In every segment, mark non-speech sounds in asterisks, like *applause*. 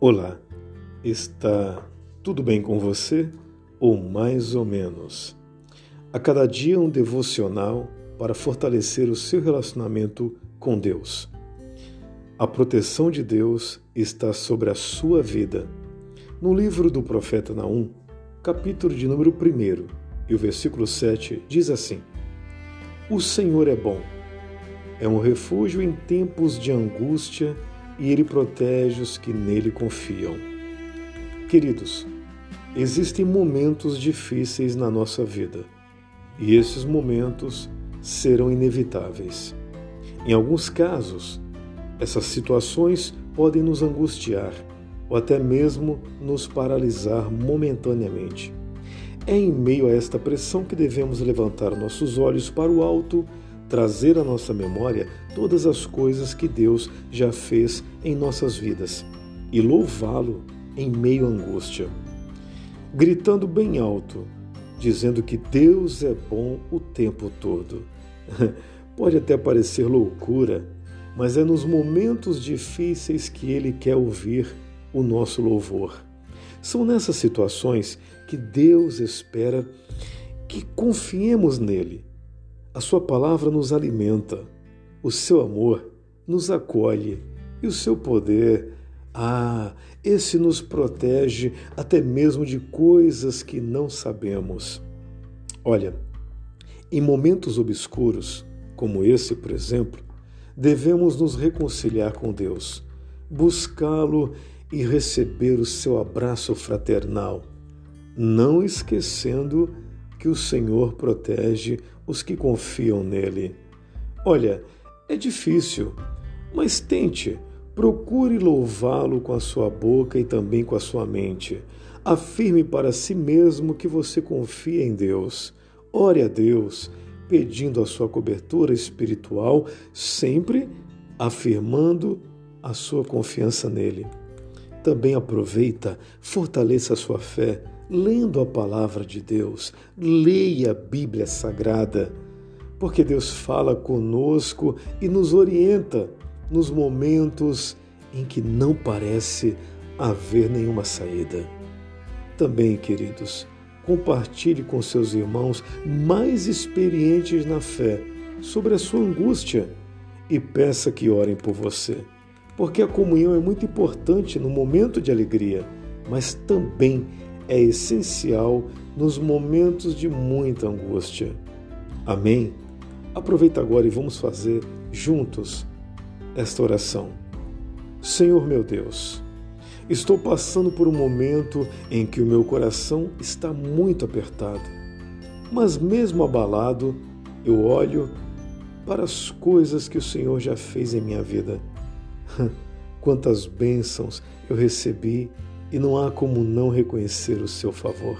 Olá, está tudo bem com você? Ou mais ou menos? A cada dia um devocional para fortalecer o seu relacionamento com Deus. A proteção de Deus está sobre a sua vida. No livro do profeta Naum, capítulo de número 1 e o versículo 7 diz assim: O Senhor é bom, é um refúgio em tempos de angústia e ele protege os que nele confiam. Queridos, existem momentos difíceis na nossa vida e esses momentos serão inevitáveis. Em alguns casos, essas situações podem nos angustiar ou até mesmo nos paralisar momentaneamente. É em meio a esta pressão que devemos levantar nossos olhos para o alto trazer à nossa memória todas as coisas que Deus já fez em nossas vidas e louvá-lo em meio à angústia. Gritando bem alto, dizendo que Deus é bom o tempo todo. *laughs* Pode até parecer loucura, mas é nos momentos difíceis que Ele quer ouvir o nosso louvor. São nessas situações que Deus espera que confiemos nele a Sua palavra nos alimenta, o seu amor nos acolhe e o seu poder, ah, esse nos protege até mesmo de coisas que não sabemos. Olha, em momentos obscuros, como esse, por exemplo, devemos nos reconciliar com Deus, buscá-lo e receber o seu abraço fraternal, não esquecendo que o Senhor protege os que confiam nele. Olha, é difícil, mas tente, procure louvá-lo com a sua boca e também com a sua mente. Afirme para si mesmo que você confia em Deus. Ore a Deus, pedindo a sua cobertura espiritual, sempre afirmando a sua confiança nele. Também aproveita, fortaleça a sua fé lendo a palavra de Deus, leia a Bíblia Sagrada, porque Deus fala conosco e nos orienta nos momentos em que não parece haver nenhuma saída. Também, queridos, compartilhe com seus irmãos mais experientes na fé sobre a sua angústia e peça que orem por você, porque a comunhão é muito importante no momento de alegria, mas também é essencial nos momentos de muita angústia. Amém? Aproveita agora e vamos fazer juntos esta oração. Senhor meu Deus, estou passando por um momento em que o meu coração está muito apertado, mas mesmo abalado, eu olho para as coisas que o Senhor já fez em minha vida. *laughs* Quantas bênçãos eu recebi e não há como não reconhecer o seu favor.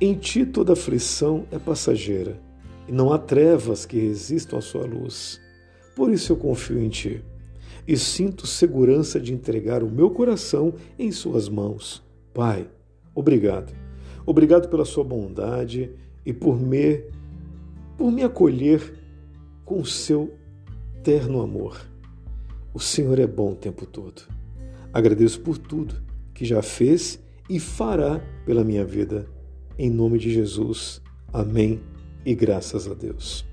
Em ti toda aflição é passageira, e não há trevas que resistam à sua luz. Por isso eu confio em ti e sinto segurança de entregar o meu coração em suas mãos. Pai, obrigado. Obrigado pela sua bondade e por me por me acolher com o seu terno amor. O Senhor é bom o tempo todo. Agradeço por tudo que já fez e fará pela minha vida. Em nome de Jesus. Amém e graças a Deus.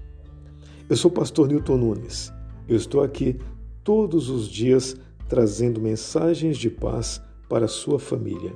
Eu sou o pastor Newton Nunes. Eu estou aqui todos os dias trazendo mensagens de paz para a sua família.